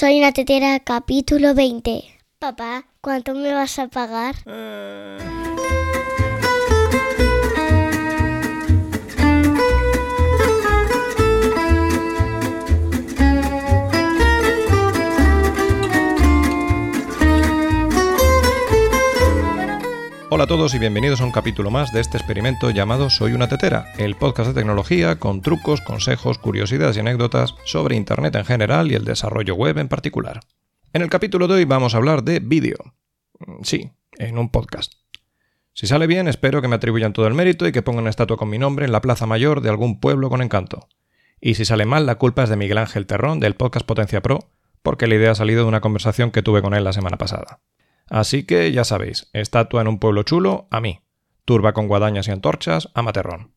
Soy una tetera, capítulo 20. Papá, ¿cuánto me vas a pagar? Hola a todos y bienvenidos a un capítulo más de este experimento llamado Soy una tetera, el podcast de tecnología con trucos, consejos, curiosidades y anécdotas sobre Internet en general y el desarrollo web en particular. En el capítulo de hoy vamos a hablar de vídeo. Mm, sí, en un podcast. Si sale bien, espero que me atribuyan todo el mérito y que pongan una estatua con mi nombre en la plaza mayor de algún pueblo con encanto. Y si sale mal, la culpa es de Miguel Ángel Terrón del podcast Potencia Pro, porque la idea ha salido de una conversación que tuve con él la semana pasada. Así que ya sabéis, estatua en un pueblo chulo, a mí. Turba con guadañas y antorchas, a Materrón.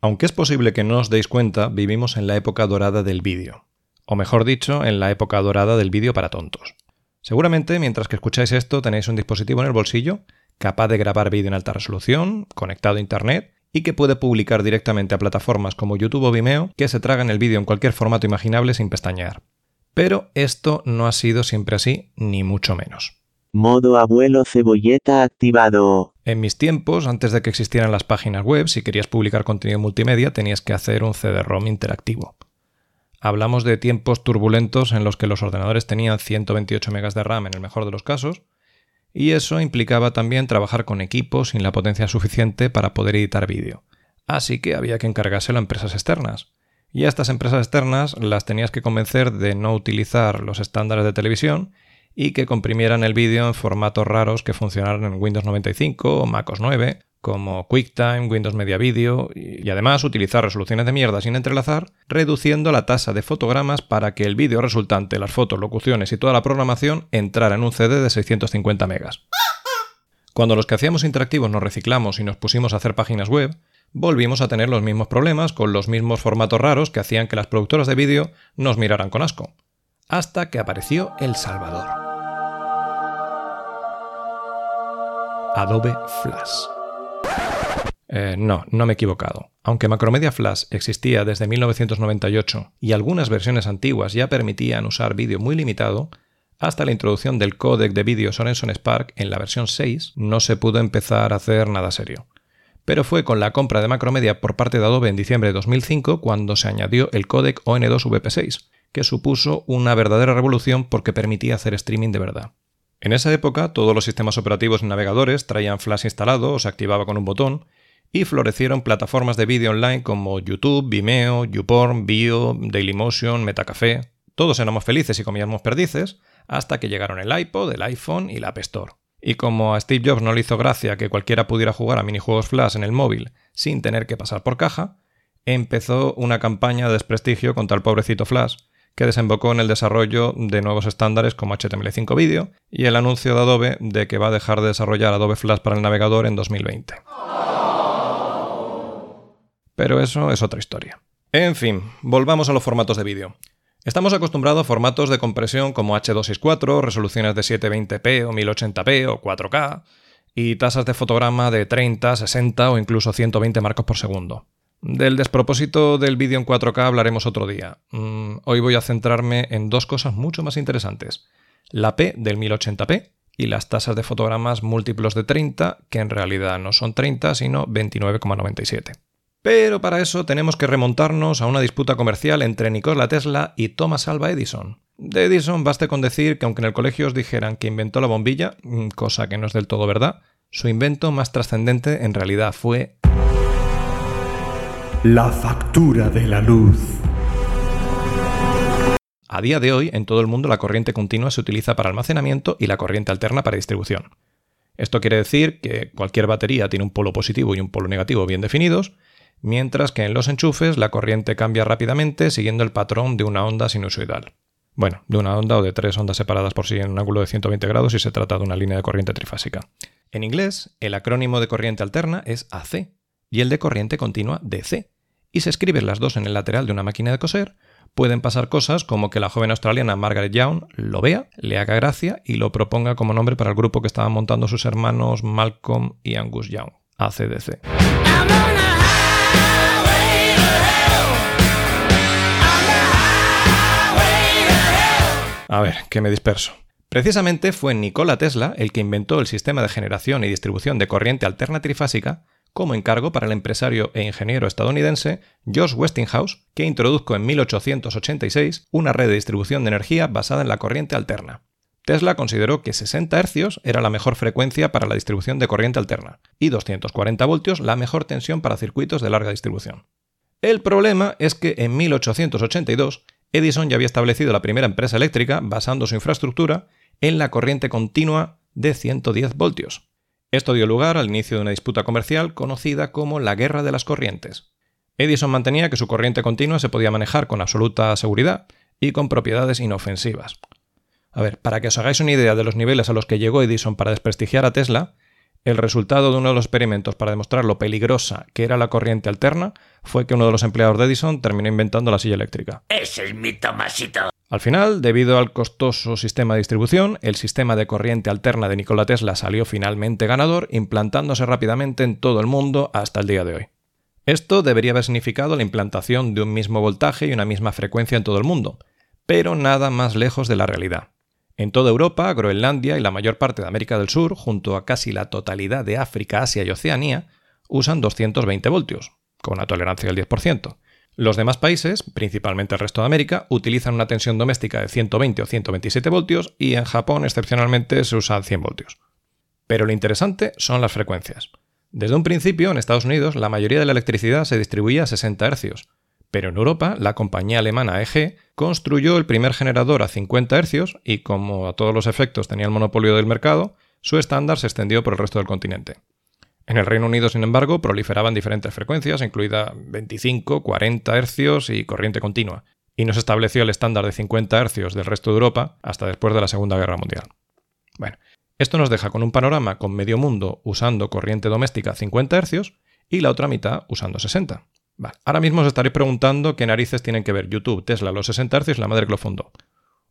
Aunque es posible que no os deis cuenta, vivimos en la época dorada del vídeo. O mejor dicho, en la época dorada del vídeo para tontos. Seguramente, mientras que escucháis esto, tenéis un dispositivo en el bolsillo capaz de grabar vídeo en alta resolución, conectado a Internet, y que puede publicar directamente a plataformas como YouTube o Vimeo, que se tragan el vídeo en cualquier formato imaginable sin pestañear. Pero esto no ha sido siempre así, ni mucho menos. Modo abuelo cebolleta activado. En mis tiempos, antes de que existieran las páginas web, si querías publicar contenido multimedia tenías que hacer un CD-ROM interactivo. Hablamos de tiempos turbulentos en los que los ordenadores tenían 128 MB de RAM en el mejor de los casos, y eso implicaba también trabajar con equipos sin la potencia suficiente para poder editar vídeo. Así que había que encargárselo a empresas externas. Y a estas empresas externas las tenías que convencer de no utilizar los estándares de televisión y que comprimieran el vídeo en formatos raros que funcionaran en Windows 95 o MacOS 9, como QuickTime, Windows Media Video, y además utilizar resoluciones de mierda sin entrelazar, reduciendo la tasa de fotogramas para que el vídeo resultante, las fotos, locuciones y toda la programación entrara en un CD de 650 megas. Cuando los que hacíamos interactivos nos reciclamos y nos pusimos a hacer páginas web, volvimos a tener los mismos problemas con los mismos formatos raros que hacían que las productoras de vídeo nos miraran con asco. Hasta que apareció El Salvador. Adobe Flash. Eh, no, no me he equivocado. Aunque Macromedia Flash existía desde 1998 y algunas versiones antiguas ya permitían usar vídeo muy limitado, hasta la introducción del códec de vídeo Sorenson Spark en la versión 6 no se pudo empezar a hacer nada serio. Pero fue con la compra de Macromedia por parte de Adobe en diciembre de 2005 cuando se añadió el códec ON2 VP6, que supuso una verdadera revolución porque permitía hacer streaming de verdad. En esa época, todos los sistemas operativos y navegadores traían Flash instalado o se activaba con un botón, y florecieron plataformas de vídeo online como YouTube, Vimeo, YouPorn, Bio, Dailymotion, Metacafé. Todos éramos felices y comíamos perdices, hasta que llegaron el iPod, el iPhone y la App Store. Y como a Steve Jobs no le hizo gracia que cualquiera pudiera jugar a minijuegos Flash en el móvil sin tener que pasar por caja, empezó una campaña de desprestigio contra el pobrecito Flash, que desembocó en el desarrollo de nuevos estándares como HTML5 Video y el anuncio de Adobe de que va a dejar de desarrollar Adobe Flash para el navegador en 2020. Pero eso es otra historia. En fin, volvamos a los formatos de vídeo. Estamos acostumbrados a formatos de compresión como H264, resoluciones de 720p o 1080p o 4K, y tasas de fotograma de 30, 60 o incluso 120 marcos por segundo. Del despropósito del vídeo en 4K hablaremos otro día. Mm, hoy voy a centrarme en dos cosas mucho más interesantes. La P del 1080p y las tasas de fotogramas múltiplos de 30, que en realidad no son 30, sino 29,97. Pero para eso tenemos que remontarnos a una disputa comercial entre Nikola Tesla y Thomas Alva Edison. De Edison baste con decir que aunque en el colegio os dijeran que inventó la bombilla, mm, cosa que no es del todo verdad, su invento más trascendente en realidad fue la factura de la luz. A día de hoy, en todo el mundo la corriente continua se utiliza para almacenamiento y la corriente alterna para distribución. Esto quiere decir que cualquier batería tiene un polo positivo y un polo negativo bien definidos, mientras que en los enchufes la corriente cambia rápidamente siguiendo el patrón de una onda sinusoidal. Bueno, de una onda o de tres ondas separadas por sí en un ángulo de 120 grados si se trata de una línea de corriente trifásica. En inglés, el acrónimo de corriente alterna es AC, y el de corriente continua DC. y se escriben las dos en el lateral de una máquina de coser, pueden pasar cosas como que la joven australiana Margaret Young lo vea, le haga gracia y lo proponga como nombre para el grupo que estaban montando sus hermanos Malcolm y Angus Young, ACDC. A ver, que me disperso. Precisamente fue Nikola Tesla el que inventó el sistema de generación y distribución de corriente alterna trifásica como encargo para el empresario e ingeniero estadounidense George Westinghouse, que introdujo en 1886 una red de distribución de energía basada en la corriente alterna. Tesla consideró que 60 Hz era la mejor frecuencia para la distribución de corriente alterna y 240 voltios la mejor tensión para circuitos de larga distribución. El problema es que en 1882 Edison ya había establecido la primera empresa eléctrica basando su infraestructura en la corriente continua de 110 voltios. Esto dio lugar al inicio de una disputa comercial conocida como la Guerra de las Corrientes. Edison mantenía que su corriente continua se podía manejar con absoluta seguridad y con propiedades inofensivas. A ver, para que os hagáis una idea de los niveles a los que llegó Edison para desprestigiar a Tesla, el resultado de uno de los experimentos para demostrar lo peligrosa que era la corriente alterna fue que uno de los empleados de Edison terminó inventando la silla eléctrica. Ese es mi Tomasito. Al final, debido al costoso sistema de distribución, el sistema de corriente alterna de Nikola Tesla salió finalmente ganador, implantándose rápidamente en todo el mundo hasta el día de hoy. Esto debería haber significado la implantación de un mismo voltaje y una misma frecuencia en todo el mundo, pero nada más lejos de la realidad. En toda Europa, Groenlandia y la mayor parte de América del Sur, junto a casi la totalidad de África, Asia y Oceanía, usan 220 voltios, con una tolerancia del 10%. Los demás países, principalmente el resto de América, utilizan una tensión doméstica de 120 o 127 voltios y en Japón excepcionalmente se usan 100 voltios. Pero lo interesante son las frecuencias. Desde un principio, en Estados Unidos, la mayoría de la electricidad se distribuía a 60 Hz, pero en Europa, la compañía alemana EG construyó el primer generador a 50 Hz y, como a todos los efectos tenía el monopolio del mercado, su estándar se extendió por el resto del continente. En el Reino Unido, sin embargo, proliferaban diferentes frecuencias, incluida 25, 40 Hz y corriente continua, y no se estableció el estándar de 50 Hz del resto de Europa hasta después de la Segunda Guerra Mundial. Bueno, esto nos deja con un panorama con medio mundo usando corriente doméstica a 50 Hz y la otra mitad usando 60. Ahora mismo os estaréis preguntando qué narices tienen que ver YouTube, Tesla, los 60 Hz y la madre que lo fundó.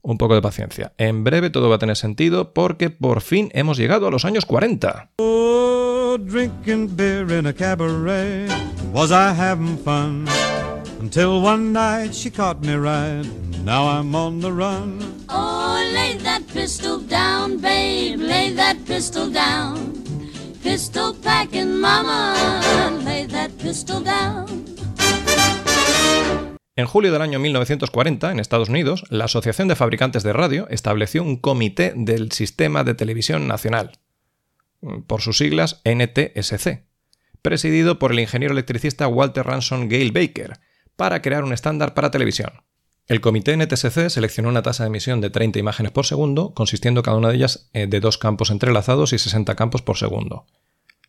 Un poco de paciencia. En breve todo va a tener sentido porque por fin hemos llegado a los años 40. Oh, drinking beer in a cabaret. Was I having fun? Until one night she caught me right. Now I'm on the run. Oh, lay that pistol down, babe, lay that pistol down. Pistol packing, mama, lay that pistol down. En julio del año 1940, en Estados Unidos, la Asociación de Fabricantes de Radio estableció un comité del Sistema de Televisión Nacional, por sus siglas NTSC, presidido por el ingeniero electricista Walter Ransom Gale Baker, para crear un estándar para televisión. El comité NTSC seleccionó una tasa de emisión de 30 imágenes por segundo, consistiendo cada una de ellas eh, de dos campos entrelazados y 60 campos por segundo.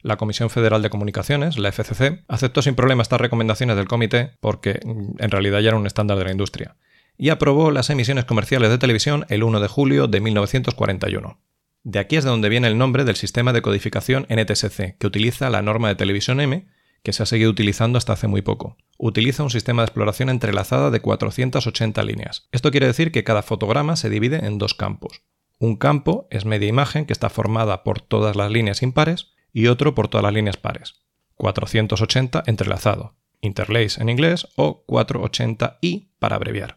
La Comisión Federal de Comunicaciones, la FCC, aceptó sin problema estas recomendaciones del comité porque mm, en realidad ya era un estándar de la industria, y aprobó las emisiones comerciales de televisión el 1 de julio de 1941. De aquí es de donde viene el nombre del sistema de codificación NTSC, que utiliza la norma de televisión M, que se ha seguido utilizando hasta hace muy poco. Utiliza un sistema de exploración entrelazada de 480 líneas. Esto quiere decir que cada fotograma se divide en dos campos. Un campo es media imagen que está formada por todas las líneas impares y otro por todas las líneas pares. 480 entrelazado, interlace en inglés o 480i para abreviar.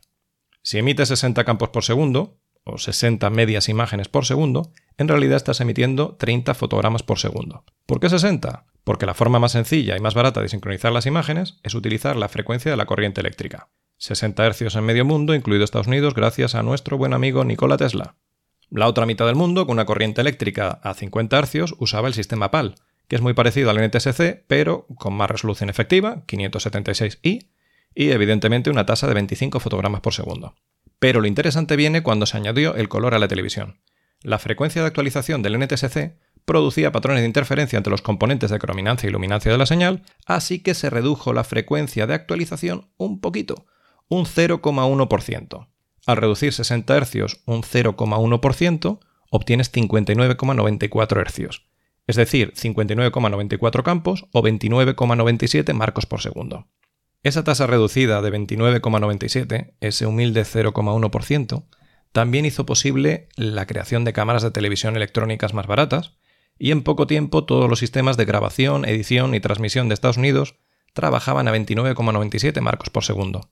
Si emites 60 campos por segundo, o 60 medias imágenes por segundo, en realidad estás emitiendo 30 fotogramas por segundo. ¿Por qué 60? Porque la forma más sencilla y más barata de sincronizar las imágenes es utilizar la frecuencia de la corriente eléctrica. 60 Hz en medio mundo, incluido Estados Unidos, gracias a nuestro buen amigo Nikola Tesla. La otra mitad del mundo, con una corriente eléctrica a 50 Hz, usaba el sistema PAL, que es muy parecido al NTSC, pero con más resolución efectiva, 576i, y evidentemente una tasa de 25 fotogramas por segundo. Pero lo interesante viene cuando se añadió el color a la televisión. La frecuencia de actualización del NTSC producía patrones de interferencia entre los componentes de crominancia y luminancia de la señal, así que se redujo la frecuencia de actualización un poquito, un 0,1%. Al reducir 60 Hz un 0,1%, obtienes 59,94 Hz, es decir, 59,94 campos o 29,97 marcos por segundo. Esa tasa reducida de 29,97, ese humilde 0,1%, también hizo posible la creación de cámaras de televisión electrónicas más baratas, y en poco tiempo todos los sistemas de grabación, edición y transmisión de Estados Unidos trabajaban a 29,97 marcos por segundo.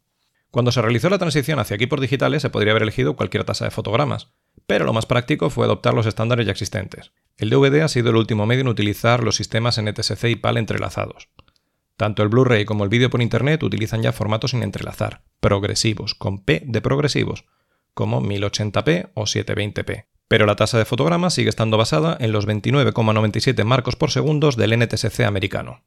Cuando se realizó la transición hacia equipos digitales se podría haber elegido cualquier tasa de fotogramas, pero lo más práctico fue adoptar los estándares ya existentes. El DVD ha sido el último medio en utilizar los sistemas NTSC y PAL entrelazados. Tanto el Blu-ray como el vídeo por Internet utilizan ya formatos sin entrelazar, progresivos, con P de progresivos, como 1080p o 720p. Pero la tasa de fotogramas sigue estando basada en los 29,97 marcos por segundo del NTSC americano.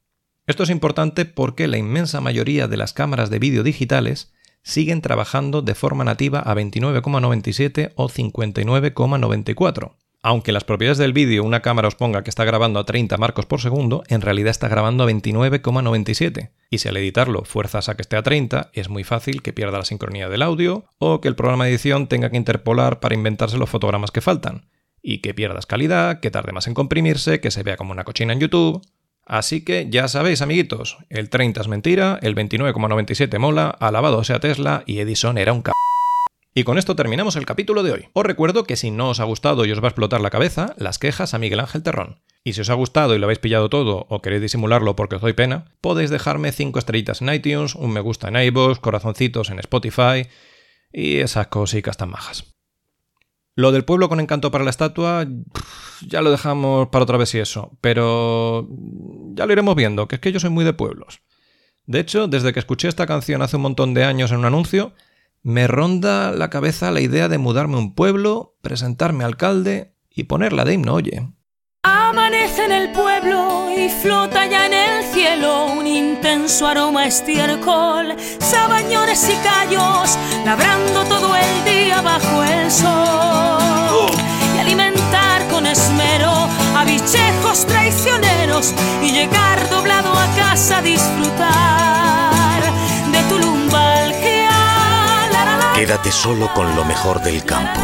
Esto es importante porque la inmensa mayoría de las cámaras de vídeo digitales siguen trabajando de forma nativa a 29,97 o 59,94. Aunque las propiedades del vídeo una cámara os ponga que está grabando a 30 marcos por segundo, en realidad está grabando a 29,97. Y si al editarlo fuerzas a que esté a 30, es muy fácil que pierda la sincronía del audio o que el programa de edición tenga que interpolar para inventarse los fotogramas que faltan. Y que pierdas calidad, que tarde más en comprimirse, que se vea como una cochina en YouTube. Así que ya sabéis, amiguitos, el 30 es mentira, el 29,97 mola, alabado sea Tesla y Edison era un c. Y con esto terminamos el capítulo de hoy. Os recuerdo que si no os ha gustado y os va a explotar la cabeza, las quejas a Miguel Ángel Terrón. Y si os ha gustado y lo habéis pillado todo o queréis disimularlo porque os doy pena, podéis dejarme 5 estrellitas en iTunes, un me gusta en iVoox, corazoncitos en Spotify y esas cositas tan majas. Lo del pueblo con encanto para la estatua, ya lo dejamos para otra vez y eso, pero ya lo iremos viendo, que es que yo soy muy de pueblos. De hecho, desde que escuché esta canción hace un montón de años en un anuncio, me ronda la cabeza la idea de mudarme a un pueblo, presentarme alcalde y ponerla de himno, oye. En el pueblo y flota ya en el cielo un intenso aroma estiércol, sabañones y callos, labrando todo el día bajo el sol. Y alimentar con esmero a bichejos traicioneros y llegar doblado a casa a disfrutar de tu lumbalgia. Quédate solo con lo mejor del campo.